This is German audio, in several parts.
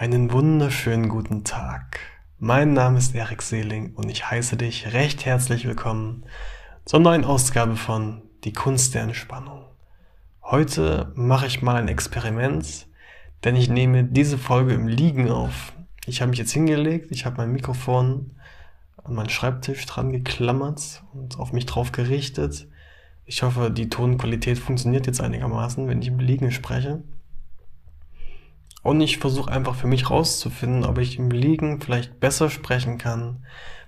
Einen wunderschönen guten Tag. Mein Name ist Erik Seeling und ich heiße dich recht herzlich willkommen zur neuen Ausgabe von Die Kunst der Entspannung. Heute mache ich mal ein Experiment, denn ich nehme diese Folge im Liegen auf. Ich habe mich jetzt hingelegt, ich habe mein Mikrofon an meinen Schreibtisch dran geklammert und auf mich drauf gerichtet. Ich hoffe, die Tonqualität funktioniert jetzt einigermaßen, wenn ich im Liegen spreche. Und ich versuche einfach für mich rauszufinden, ob ich im Liegen vielleicht besser sprechen kann,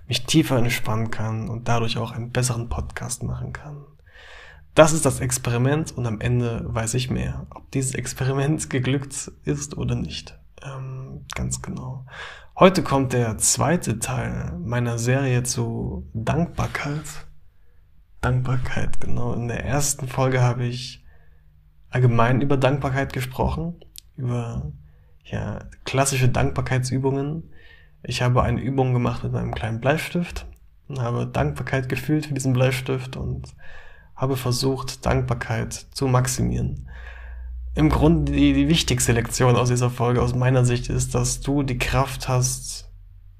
mich tiefer entspannen kann und dadurch auch einen besseren Podcast machen kann. Das ist das Experiment und am Ende weiß ich mehr, ob dieses Experiment geglückt ist oder nicht. Ähm, ganz genau. Heute kommt der zweite Teil meiner Serie zu Dankbarkeit. Dankbarkeit, genau. In der ersten Folge habe ich allgemein über Dankbarkeit gesprochen, über ja, klassische Dankbarkeitsübungen. Ich habe eine Übung gemacht mit meinem kleinen Bleistift und habe Dankbarkeit gefühlt für diesen Bleistift und habe versucht, Dankbarkeit zu maximieren. Im Grunde die, die wichtigste Lektion aus dieser Folge aus meiner Sicht ist, dass du die Kraft hast,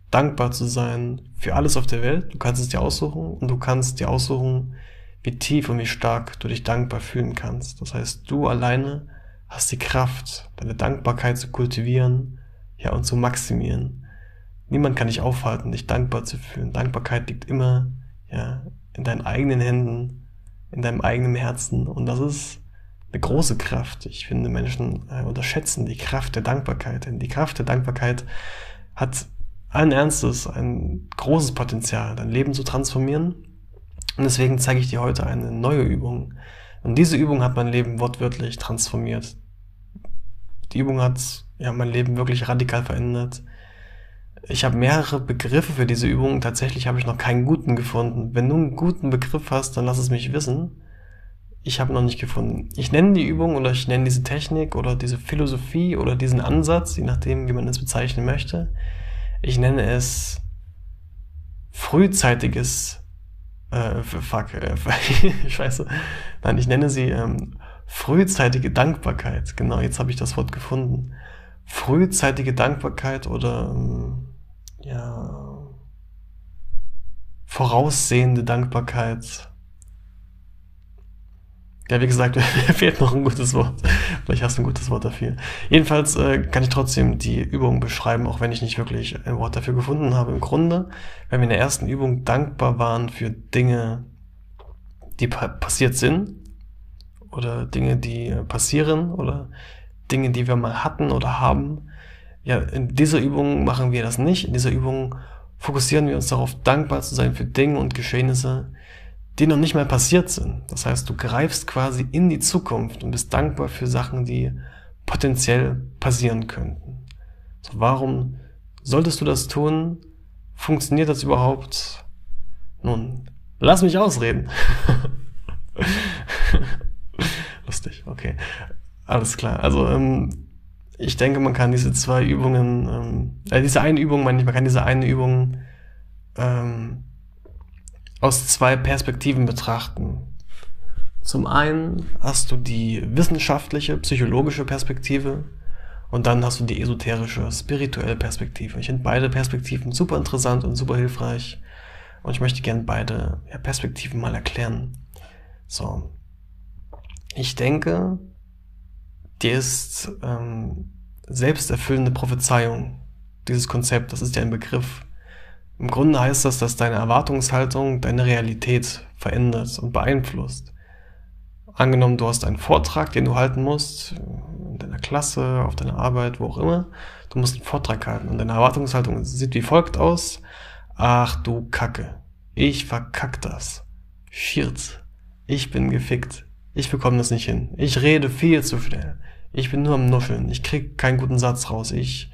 dankbar zu sein für alles auf der Welt. Du kannst es dir aussuchen und du kannst dir aussuchen, wie tief und wie stark du dich dankbar fühlen kannst. Das heißt, du alleine hast die Kraft, deine Dankbarkeit zu kultivieren, ja, und zu maximieren. Niemand kann dich aufhalten, dich dankbar zu fühlen. Dankbarkeit liegt immer, ja, in deinen eigenen Händen, in deinem eigenen Herzen. Und das ist eine große Kraft. Ich finde, Menschen äh, unterschätzen die Kraft der Dankbarkeit. Denn die Kraft der Dankbarkeit hat allen Ernstes ein großes Potenzial, dein Leben zu transformieren. Und deswegen zeige ich dir heute eine neue Übung. Und diese Übung hat mein Leben wortwörtlich transformiert. Die Übung hat ja mein Leben wirklich radikal verändert. Ich habe mehrere Begriffe für diese Übung. Tatsächlich habe ich noch keinen guten gefunden. Wenn du einen guten Begriff hast, dann lass es mich wissen. Ich habe noch nicht gefunden. Ich nenne die Übung oder ich nenne diese Technik oder diese Philosophie oder diesen Ansatz, je nachdem, wie man es bezeichnen möchte. Ich nenne es frühzeitiges äh, fuck, äh, scheiße. Nein, ich nenne sie ähm, Frühzeitige Dankbarkeit. Genau, jetzt habe ich das Wort gefunden. Frühzeitige Dankbarkeit oder ähm, ja voraussehende Dankbarkeit. Ja, wie gesagt, fehlt noch ein gutes Wort. Vielleicht hast du ein gutes Wort dafür. Jedenfalls äh, kann ich trotzdem die Übung beschreiben, auch wenn ich nicht wirklich ein Wort dafür gefunden habe. Im Grunde, wenn wir in der ersten Übung dankbar waren für Dinge, die pa passiert sind, oder Dinge, die passieren oder Dinge, die wir mal hatten oder haben. Ja, in dieser Übung machen wir das nicht. In dieser Übung fokussieren wir uns darauf, dankbar zu sein für Dinge und Geschehnisse, die noch nicht mal passiert sind. Das heißt, du greifst quasi in die Zukunft und bist dankbar für Sachen, die potenziell passieren könnten. So, warum solltest du das tun? Funktioniert das überhaupt? Nun, lass mich ausreden. Lustig, okay. Alles klar. Also, ähm, ich denke, man kann diese zwei Übungen, ähm, äh, diese eine Übung, ich, man kann diese eine Übung ähm, aus zwei Perspektiven betrachten. Zum einen hast du die wissenschaftliche, psychologische Perspektive und dann hast du die esoterische, spirituelle Perspektive. Ich finde beide Perspektiven super interessant und super hilfreich und ich möchte gerne beide Perspektiven mal erklären. So, ich denke, die ist ähm, selbsterfüllende Prophezeiung, dieses Konzept, das ist ja ein Begriff. Im Grunde heißt das, dass deine Erwartungshaltung deine Realität verändert und beeinflusst. Angenommen, du hast einen Vortrag, den du halten musst, in deiner Klasse, auf deiner Arbeit, wo auch immer. Du musst einen Vortrag halten und deine Erwartungshaltung sieht wie folgt aus. Ach du Kacke. Ich verkack das. Shit. Ich bin gefickt. Ich bekomme das nicht hin. Ich rede viel zu schnell. Ich bin nur am Nuscheln. Ich krieg keinen guten Satz raus. Ich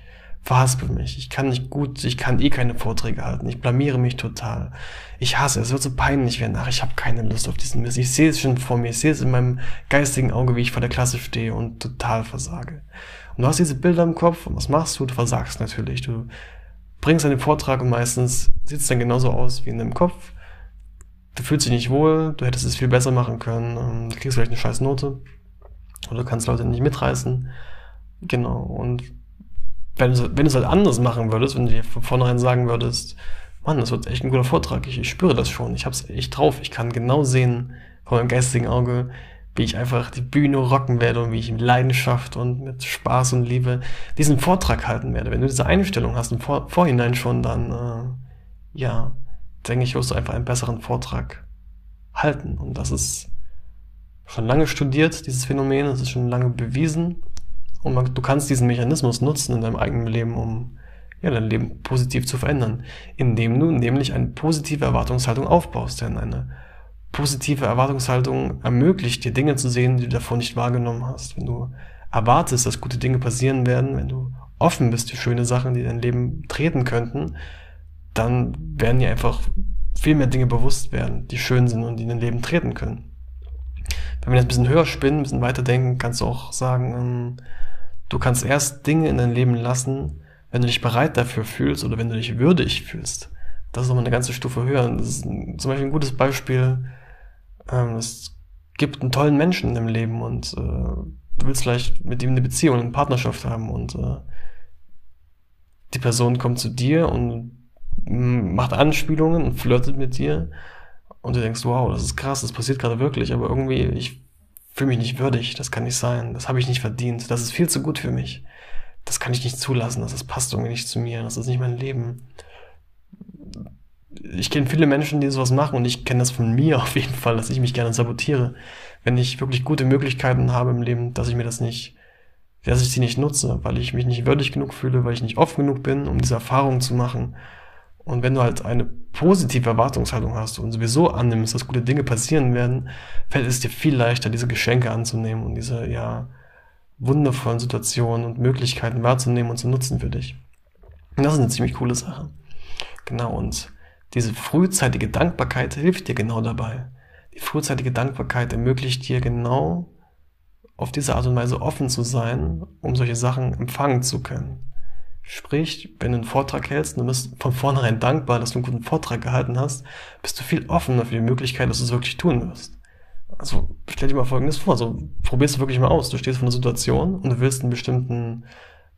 verhaspel mich. Ich kann nicht gut, ich kann eh keine Vorträge halten. Ich blamiere mich total. Ich hasse es. Es wird so peinlich werden. Ach, ich habe keine Lust auf diesen Mist. Ich sehe es schon vor mir. Ich sehe es in meinem geistigen Auge, wie ich vor der Klasse stehe und total versage. Und du hast diese Bilder im Kopf und was machst du? Du versagst natürlich. Du bringst einen Vortrag und meistens sieht es dann genauso aus wie in deinem Kopf du fühlst dich nicht wohl, du hättest es viel besser machen können, ähm, du kriegst vielleicht eine scheiß Note oder du kannst Leute nicht mitreißen. Genau, und wenn du, wenn du es halt anders machen würdest, wenn du dir von vornherein sagen würdest, Mann, das wird echt ein guter Vortrag, ich, ich spüre das schon, ich hab's echt drauf, ich kann genau sehen von meinem geistigen Auge, wie ich einfach die Bühne rocken werde und wie ich mit Leidenschaft und mit Spaß und Liebe diesen Vortrag halten werde. Wenn du diese Einstellung hast im Vor Vorhinein schon, dann äh, ja, denke ich, wirst du einfach einen besseren Vortrag halten. Und das ist schon lange studiert, dieses Phänomen, das ist schon lange bewiesen. Und man, du kannst diesen Mechanismus nutzen in deinem eigenen Leben, um ja, dein Leben positiv zu verändern, indem du nämlich eine positive Erwartungshaltung aufbaust. Denn eine positive Erwartungshaltung ermöglicht dir Dinge zu sehen, die du davor nicht wahrgenommen hast. Wenn du erwartest, dass gute Dinge passieren werden, wenn du offen bist für schöne Sachen, die dein Leben treten könnten, dann werden dir einfach viel mehr Dinge bewusst werden, die schön sind und die in dein Leben treten können. Wenn wir jetzt ein bisschen höher spinnen, ein bisschen weiterdenken, kannst du auch sagen, ähm, du kannst erst Dinge in dein Leben lassen, wenn du dich bereit dafür fühlst oder wenn du dich würdig fühlst. Das ist nochmal eine ganze Stufe höher. Das ist zum Beispiel ein gutes Beispiel. Ähm, es gibt einen tollen Menschen in deinem Leben und äh, du willst vielleicht mit ihm eine Beziehung, eine Partnerschaft haben und äh, die Person kommt zu dir und macht Anspielungen und flirtet mit dir und du denkst, wow, das ist krass, das passiert gerade wirklich, aber irgendwie, ich fühle mich nicht würdig, das kann nicht sein, das habe ich nicht verdient, das ist viel zu gut für mich, das kann ich nicht zulassen, das passt irgendwie nicht zu mir, das ist nicht mein Leben. Ich kenne viele Menschen, die sowas machen und ich kenne das von mir auf jeden Fall, dass ich mich gerne sabotiere, wenn ich wirklich gute Möglichkeiten habe im Leben, dass ich mir das nicht, dass ich sie nicht nutze, weil ich mich nicht würdig genug fühle, weil ich nicht offen genug bin, um diese Erfahrung zu machen und wenn du halt eine positive Erwartungshaltung hast und sowieso annimmst, dass gute Dinge passieren werden, fällt es dir viel leichter, diese Geschenke anzunehmen und diese, ja, wundervollen Situationen und Möglichkeiten wahrzunehmen und zu nutzen für dich. Und das ist eine ziemlich coole Sache. Genau, und diese frühzeitige Dankbarkeit hilft dir genau dabei. Die frühzeitige Dankbarkeit ermöglicht dir genau auf diese Art und Weise offen zu sein, um solche Sachen empfangen zu können. Sprich, wenn du einen Vortrag hältst und du bist von vornherein dankbar, dass du einen guten Vortrag gehalten hast, bist du viel offener für die Möglichkeit, dass du es wirklich tun wirst. Also stell dir mal Folgendes vor, so probierst du wirklich mal aus. Du stehst vor einer Situation und du willst ein bestimmten,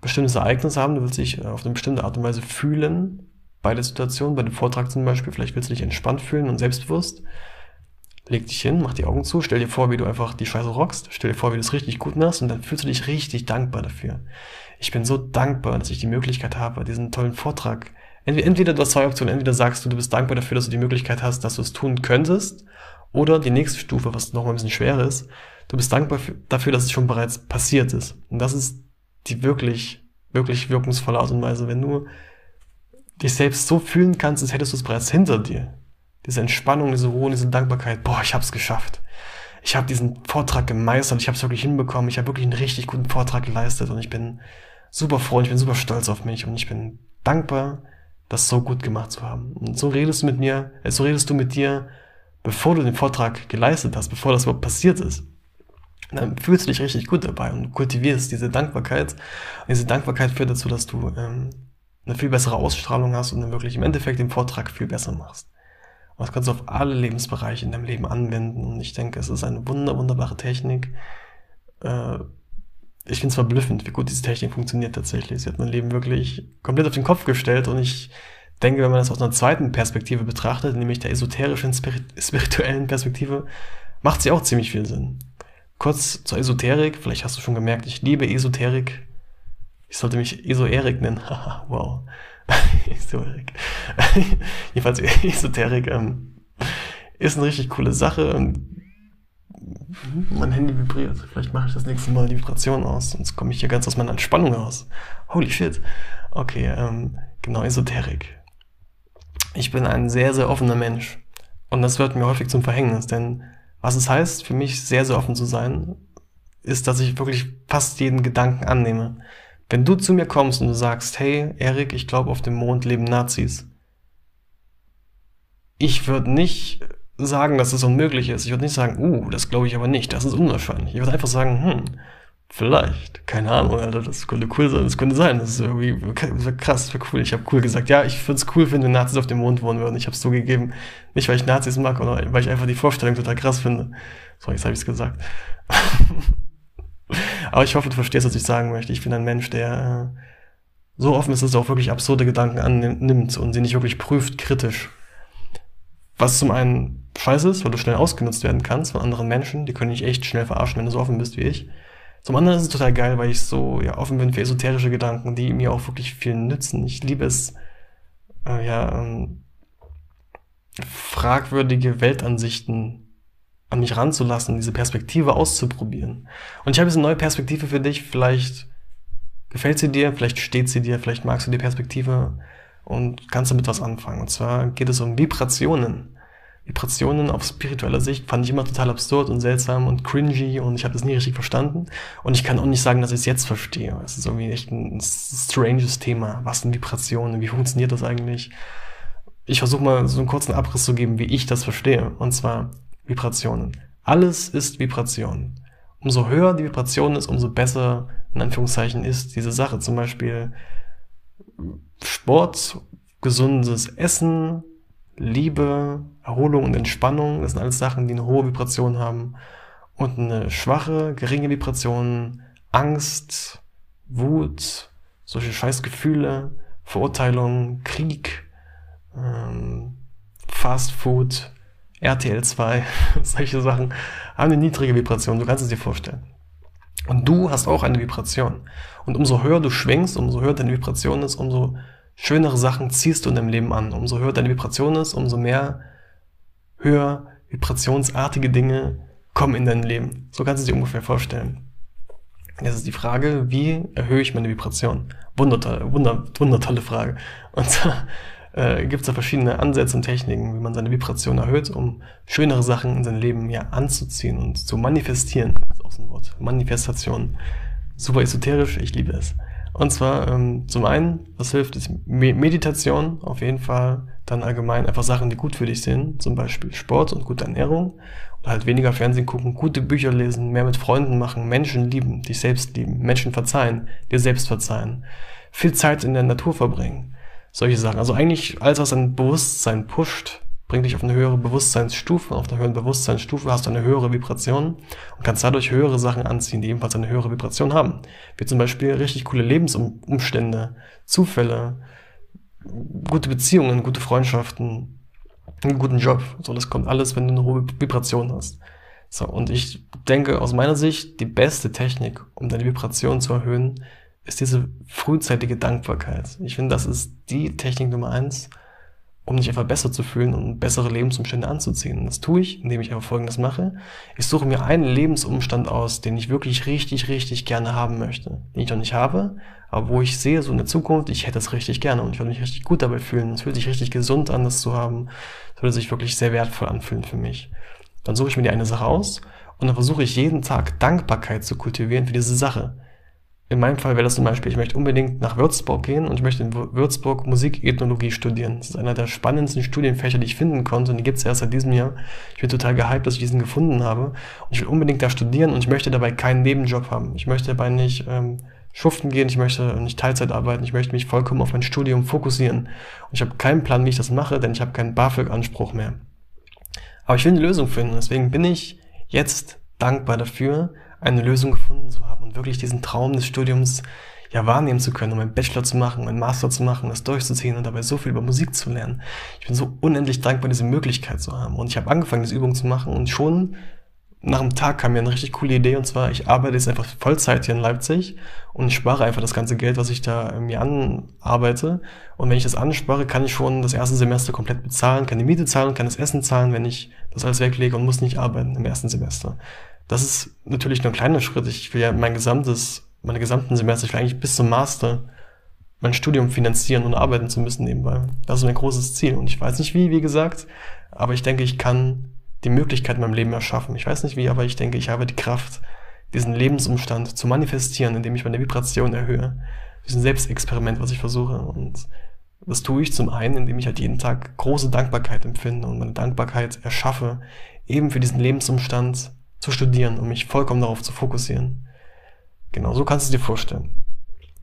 bestimmtes Ereignis haben, du willst dich auf eine bestimmte Art und Weise fühlen bei der Situation, bei dem Vortrag zum Beispiel, vielleicht willst du dich entspannt fühlen und selbstbewusst. Leg dich hin, mach die Augen zu, stell dir vor, wie du einfach die Scheiße rockst, stell dir vor, wie du es richtig gut machst und dann fühlst du dich richtig dankbar dafür ich bin so dankbar, dass ich die Möglichkeit habe, diesen tollen Vortrag. Entweder du hast zwei Optionen, entweder sagst du, du bist dankbar dafür, dass du die Möglichkeit hast, dass du es tun könntest, oder die nächste Stufe, was noch mal ein bisschen schwerer ist, du bist dankbar dafür, dass es schon bereits passiert ist. Und das ist die wirklich, wirklich wirkungsvolle Art und Weise, wenn du dich selbst so fühlen kannst, als hättest du es bereits hinter dir. Diese Entspannung, diese Ruhe, diese Dankbarkeit, boah, ich hab's geschafft. Ich habe diesen Vortrag gemeistert, ich habe es wirklich hinbekommen, ich habe wirklich einen richtig guten Vortrag geleistet und ich bin super froh und ich bin super stolz auf mich und ich bin dankbar, das so gut gemacht zu haben. Und so redest du mit mir, äh, so redest du mit dir, bevor du den Vortrag geleistet hast, bevor das überhaupt passiert ist. Und dann fühlst du dich richtig gut dabei und kultivierst diese Dankbarkeit. Und diese Dankbarkeit führt dazu, dass du ähm, eine viel bessere Ausstrahlung hast und dann wirklich im Endeffekt den Vortrag viel besser machst. Und das kannst du auf alle Lebensbereiche in deinem Leben anwenden. Und ich denke, es ist eine wunder, wunderbare Technik. Äh, ich finde es verblüffend, wie gut diese Technik funktioniert tatsächlich. Sie hat mein Leben wirklich komplett auf den Kopf gestellt und ich denke, wenn man das aus einer zweiten Perspektive betrachtet, nämlich der esoterischen, spirituellen Perspektive, macht sie auch ziemlich viel Sinn. Kurz zur Esoterik, vielleicht hast du schon gemerkt, ich liebe Esoterik. Ich sollte mich Esoerik nennen. Haha, wow. Esoterik. Jedenfalls Esoterik ähm, ist eine richtig coole Sache mein Handy vibriert. Vielleicht mache ich das nächste Mal die Vibration aus, sonst komme ich hier ganz aus meiner Entspannung raus. Holy shit. Okay, ähm, genau, Esoterik. Ich bin ein sehr, sehr offener Mensch. Und das wird mir häufig zum Verhängnis, denn was es heißt, für mich sehr, sehr offen zu sein, ist, dass ich wirklich fast jeden Gedanken annehme. Wenn du zu mir kommst und du sagst, hey, Erik, ich glaube, auf dem Mond leben Nazis. Ich würde nicht sagen, dass es unmöglich ist. Ich würde nicht sagen, uh, das glaube ich aber nicht, das ist unwahrscheinlich. Ich würde einfach sagen, hm, vielleicht, keine Ahnung, Alter, das könnte cool sein, das könnte sein, das ist irgendwie das krass, das wäre cool. Ich habe cool gesagt, ja, ich würde es cool finden, wenn Nazis auf dem Mond wohnen würden. Ich habe es zugegeben, nicht weil ich Nazis mag, oder weil ich einfach die Vorstellung total krass finde. So, jetzt habe ich es gesagt. Aber ich hoffe, du verstehst, was ich sagen möchte. Ich bin ein Mensch, der äh, so offen ist, dass er auch wirklich absurde Gedanken annimmt und sie nicht wirklich prüft, kritisch. Was zum einen scheiße ist, weil du schnell ausgenutzt werden kannst von anderen Menschen, die können dich echt schnell verarschen, wenn du so offen bist wie ich. Zum anderen ist es total geil, weil ich so ja, offen bin für esoterische Gedanken, die mir auch wirklich viel nützen. Ich liebe es, äh, ja, ähm, fragwürdige Weltansichten an mich ranzulassen, diese Perspektive auszuprobieren. Und ich habe jetzt eine neue Perspektive für dich. Vielleicht gefällt sie dir, vielleicht steht sie dir, vielleicht magst du die Perspektive und kannst damit was anfangen. Und zwar geht es um Vibrationen. Vibrationen auf spiritueller Sicht fand ich immer total absurd und seltsam und cringy und ich habe das nie richtig verstanden. Und ich kann auch nicht sagen, dass ich es jetzt verstehe. Es ist irgendwie echt ein stranges Thema. Was sind Vibrationen? Wie funktioniert das eigentlich? Ich versuche mal so einen kurzen Abriss zu geben, wie ich das verstehe. Und zwar Vibrationen. Alles ist Vibration. Umso höher die Vibration ist, umso besser, in Anführungszeichen, ist diese Sache. Zum Beispiel Sport, gesundes Essen, Liebe, Erholung und Entspannung, das sind alles Sachen, die eine hohe Vibration haben. Und eine schwache, geringe Vibration, Angst, Wut, solche Scheißgefühle, Verurteilung, Krieg, ähm, Fast Food, RTL 2, solche Sachen haben eine niedrige Vibration, du kannst es dir vorstellen. Und du hast auch eine Vibration. Und umso höher du schwingst, umso höher deine Vibration ist, umso schönere Sachen ziehst du in deinem Leben an. Umso höher deine Vibration ist, umso mehr höher vibrationsartige Dinge kommen in dein Leben. So kannst du dir ungefähr vorstellen. Jetzt ist die Frage, wie erhöhe ich meine Vibration? Wundertolle, wunder, wundertolle Frage. Und äh, gibt es da verschiedene Ansätze und Techniken, wie man seine Vibration erhöht, um schönere Sachen in sein Leben ja anzuziehen und zu manifestieren. Das ist auch so ein Wort. Manifestation. Super esoterisch, ich liebe es. Und zwar ähm, zum einen, was hilft, ist Meditation auf jeden Fall. Dann allgemein einfach Sachen, die gut für dich sind, zum Beispiel Sport und gute Ernährung. Oder halt weniger Fernsehen gucken, gute Bücher lesen, mehr mit Freunden machen, Menschen lieben, dich selbst lieben, Menschen verzeihen, dir selbst verzeihen. Viel Zeit in der Natur verbringen. Solche Sachen. Also eigentlich alles, was dein Bewusstsein pusht, bringt dich auf eine höhere Bewusstseinsstufe. Auf einer höheren Bewusstseinsstufe hast du eine höhere Vibration und kannst dadurch höhere Sachen anziehen, die ebenfalls eine höhere Vibration haben. Wie zum Beispiel richtig coole Lebensumstände, Zufälle, gute Beziehungen, gute Freundschaften, einen guten Job. So, das kommt alles, wenn du eine hohe Vibration hast. So, und ich denke aus meiner Sicht, die beste Technik, um deine Vibration zu erhöhen, ist diese frühzeitige Dankbarkeit. Ich finde, das ist die Technik Nummer eins, um dich einfach besser zu fühlen und bessere Lebensumstände anzuziehen. Das tue ich, indem ich einfach Folgendes mache. Ich suche mir einen Lebensumstand aus, den ich wirklich richtig, richtig gerne haben möchte. Den ich noch nicht habe, aber wo ich sehe, so in der Zukunft, ich hätte es richtig gerne und ich würde mich richtig gut dabei fühlen. Es fühlt sich richtig gesund an, das zu haben. Es würde sich wirklich sehr wertvoll anfühlen für mich. Dann suche ich mir die eine Sache aus und dann versuche ich jeden Tag Dankbarkeit zu kultivieren für diese Sache in meinem Fall wäre das zum Beispiel, ich möchte unbedingt nach Würzburg gehen und ich möchte in Würzburg Musikethnologie studieren. Das ist einer der spannendsten Studienfächer, die ich finden konnte und die gibt es erst seit diesem Jahr. Ich bin total gehypt, dass ich diesen gefunden habe und ich will unbedingt da studieren und ich möchte dabei keinen Nebenjob haben. Ich möchte dabei nicht ähm, schuften gehen, ich möchte nicht Teilzeit arbeiten, ich möchte mich vollkommen auf mein Studium fokussieren. Und ich habe keinen Plan, wie ich das mache, denn ich habe keinen BAföG-Anspruch mehr. Aber ich will eine Lösung finden, deswegen bin ich jetzt dankbar dafür, eine Lösung gefunden zu haben und wirklich diesen Traum des Studiums ja wahrnehmen zu können, um einen Bachelor zu machen, einen Master zu machen, das durchzuziehen und dabei so viel über Musik zu lernen. Ich bin so unendlich dankbar, diese Möglichkeit zu haben. Und ich habe angefangen, diese Übung zu machen und schon nach einem Tag kam mir eine richtig coole Idee und zwar, ich arbeite jetzt einfach Vollzeit hier in Leipzig und spare einfach das ganze Geld, was ich da mir anarbeite. Und wenn ich das anspare, kann ich schon das erste Semester komplett bezahlen, kann die Miete zahlen, kann das Essen zahlen, wenn ich das alles weglege und muss nicht arbeiten im ersten Semester. Das ist natürlich nur ein kleiner Schritt. Ich will ja mein gesamtes, meine gesamten Semester, ich will eigentlich bis zum Master mein Studium finanzieren und arbeiten zu müssen nebenbei. Das ist mein großes Ziel. Und ich weiß nicht wie, wie gesagt, aber ich denke, ich kann die Möglichkeit in meinem Leben erschaffen. Ich weiß nicht wie, aber ich denke, ich habe die Kraft, diesen Lebensumstand zu manifestieren, indem ich meine Vibration erhöhe. Ein Selbstexperiment, was ich versuche. Und das tue ich zum einen, indem ich halt jeden Tag große Dankbarkeit empfinde und meine Dankbarkeit erschaffe, eben für diesen Lebensumstand, zu studieren, um mich vollkommen darauf zu fokussieren. Genau, so kannst du dir vorstellen.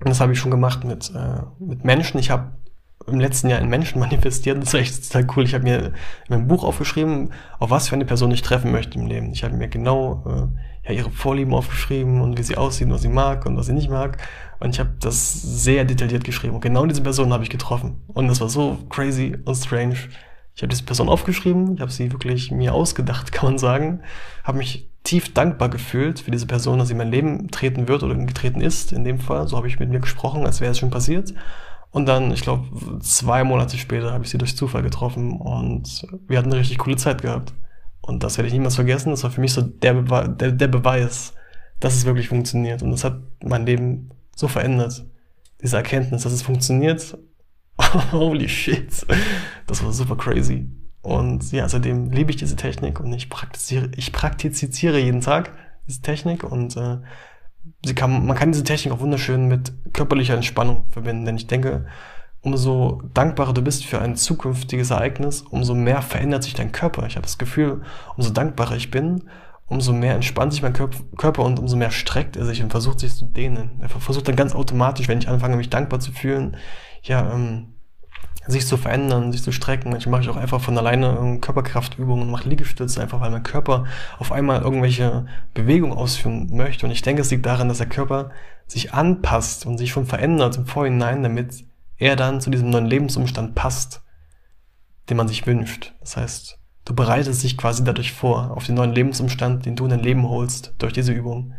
Und das habe ich schon gemacht mit, äh, mit Menschen. Ich habe im letzten Jahr in Menschen manifestiert. Das war echt total cool. Ich habe mir in meinem Buch aufgeschrieben, auf was für eine Person ich treffen möchte im Leben. Ich habe mir genau äh, ja, ihre Vorlieben aufgeschrieben und wie sie aussieht, was sie mag und was sie nicht mag. Und ich habe das sehr detailliert geschrieben. Und genau diese Person habe ich getroffen. Und das war so crazy und strange. Ich habe diese Person aufgeschrieben, ich habe sie wirklich mir ausgedacht, kann man sagen. Habe mich tief dankbar gefühlt für diese Person, dass sie in mein Leben treten wird oder getreten ist, in dem Fall. So habe ich mit mir gesprochen, als wäre es schon passiert. Und dann, ich glaube, zwei Monate später habe ich sie durch Zufall getroffen und wir hatten eine richtig coole Zeit gehabt. Und das werde ich niemals vergessen. Das war für mich so der, Bewe der, der Beweis, dass es wirklich funktioniert. Und das hat mein Leben so verändert. Diese Erkenntnis, dass es funktioniert. Holy shit. Das war super crazy. Und ja, seitdem liebe ich diese Technik und ich praktiziere, ich praktiziere jeden Tag diese Technik und äh, sie kann, man kann diese Technik auch wunderschön mit körperlicher Entspannung verbinden, denn ich denke, umso dankbarer du bist für ein zukünftiges Ereignis, umso mehr verändert sich dein Körper. Ich habe das Gefühl, umso dankbarer ich bin, umso mehr entspannt sich mein Körper und umso mehr streckt er sich und versucht sich zu dehnen. Er versucht dann ganz automatisch, wenn ich anfange, mich dankbar zu fühlen, ja, ähm, sich zu verändern, sich zu strecken. Manchmal mache ich auch einfach von alleine Körperkraftübungen, mache Liegestütze, einfach weil mein Körper auf einmal irgendwelche Bewegungen ausführen möchte. Und ich denke, es liegt daran, dass der Körper sich anpasst und sich schon verändert im Vorhinein, damit er dann zu diesem neuen Lebensumstand passt, den man sich wünscht. Das heißt, Du bereitest dich quasi dadurch vor, auf den neuen Lebensumstand, den du in dein Leben holst, durch diese Übung.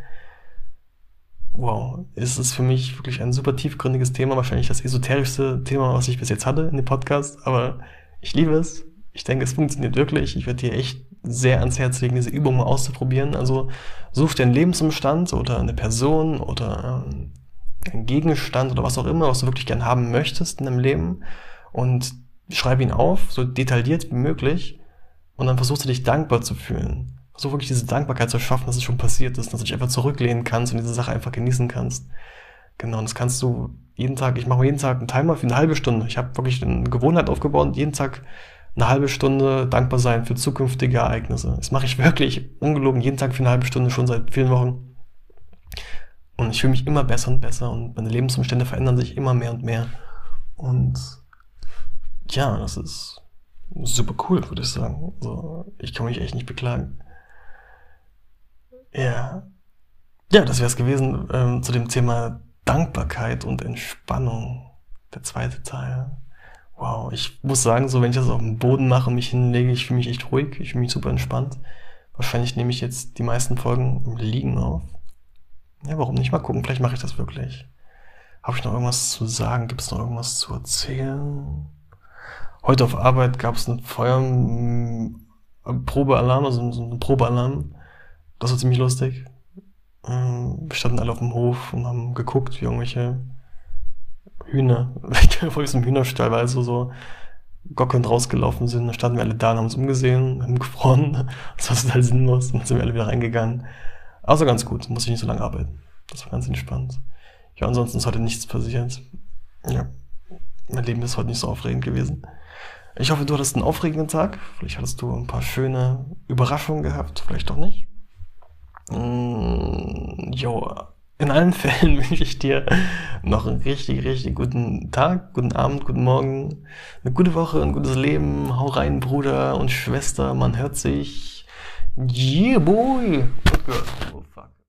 Wow, ist es für mich wirklich ein super tiefgründiges Thema, wahrscheinlich das esoterischste Thema, was ich bis jetzt hatte in dem Podcast, aber ich liebe es. Ich denke, es funktioniert wirklich. Ich würde dir echt sehr ans Herz legen, diese Übung mal auszuprobieren. Also such dir einen Lebensumstand oder eine Person oder ähm, einen Gegenstand oder was auch immer, was du wirklich gern haben möchtest in deinem Leben und schreib ihn auf, so detailliert wie möglich und dann versuchst du dich dankbar zu fühlen. Versuch wirklich diese Dankbarkeit zu schaffen, dass es schon passiert ist, dass du dich einfach zurücklehnen kannst und diese Sache einfach genießen kannst. Genau, und das kannst du jeden Tag, ich mache jeden Tag einen Timer für eine halbe Stunde. Ich habe wirklich eine Gewohnheit aufgebaut, jeden Tag eine halbe Stunde dankbar sein für zukünftige Ereignisse. Das mache ich wirklich ungelogen jeden Tag für eine halbe Stunde schon seit vielen Wochen. Und ich fühle mich immer besser und besser und meine Lebensumstände verändern sich immer mehr und mehr. Und ja, das ist super cool, würde ich sagen. Also, ich kann mich echt nicht beklagen. Ja. Ja, das wäre es gewesen ähm, zu dem Thema Dankbarkeit und Entspannung. Der zweite Teil. Wow, ich muss sagen, so wenn ich das auf dem Boden mache mich hinlege, ich fühle mich echt ruhig, ich fühle mich super entspannt. Wahrscheinlich nehme ich jetzt die meisten Folgen im Liegen auf. Ja, warum nicht? Mal gucken, vielleicht mache ich das wirklich. Habe ich noch irgendwas zu sagen? Gibt es noch irgendwas zu erzählen? Heute auf Arbeit gab es einen Feuerprobealarm, also so einen Probealarm. Das war ziemlich lustig. Ähm, wir standen alle auf dem Hof und haben geguckt, wie irgendwelche Hühner, vor diesem Hühnerstall, weil so, so gockelnd rausgelaufen sind. Da standen wir alle da und haben uns umgesehen, haben gefroren. Das war total sinnlos. Und dann sind wir alle wieder reingegangen. Also ganz gut, muss ich nicht so lange arbeiten. Das war ganz entspannt. Ja, ansonsten ist heute nichts passiert. Ja, mein Leben ist heute nicht so aufregend gewesen. Ich hoffe, du hattest einen aufregenden Tag. Vielleicht hattest du ein paar schöne Überraschungen gehabt, vielleicht doch nicht. Mm, jo, in allen Fällen wünsche ich dir noch einen richtig, richtig guten Tag, guten Abend, guten Morgen, eine gute Woche, ein gutes Leben. Hau rein, Bruder und Schwester, man hört sich. Yeah, boy!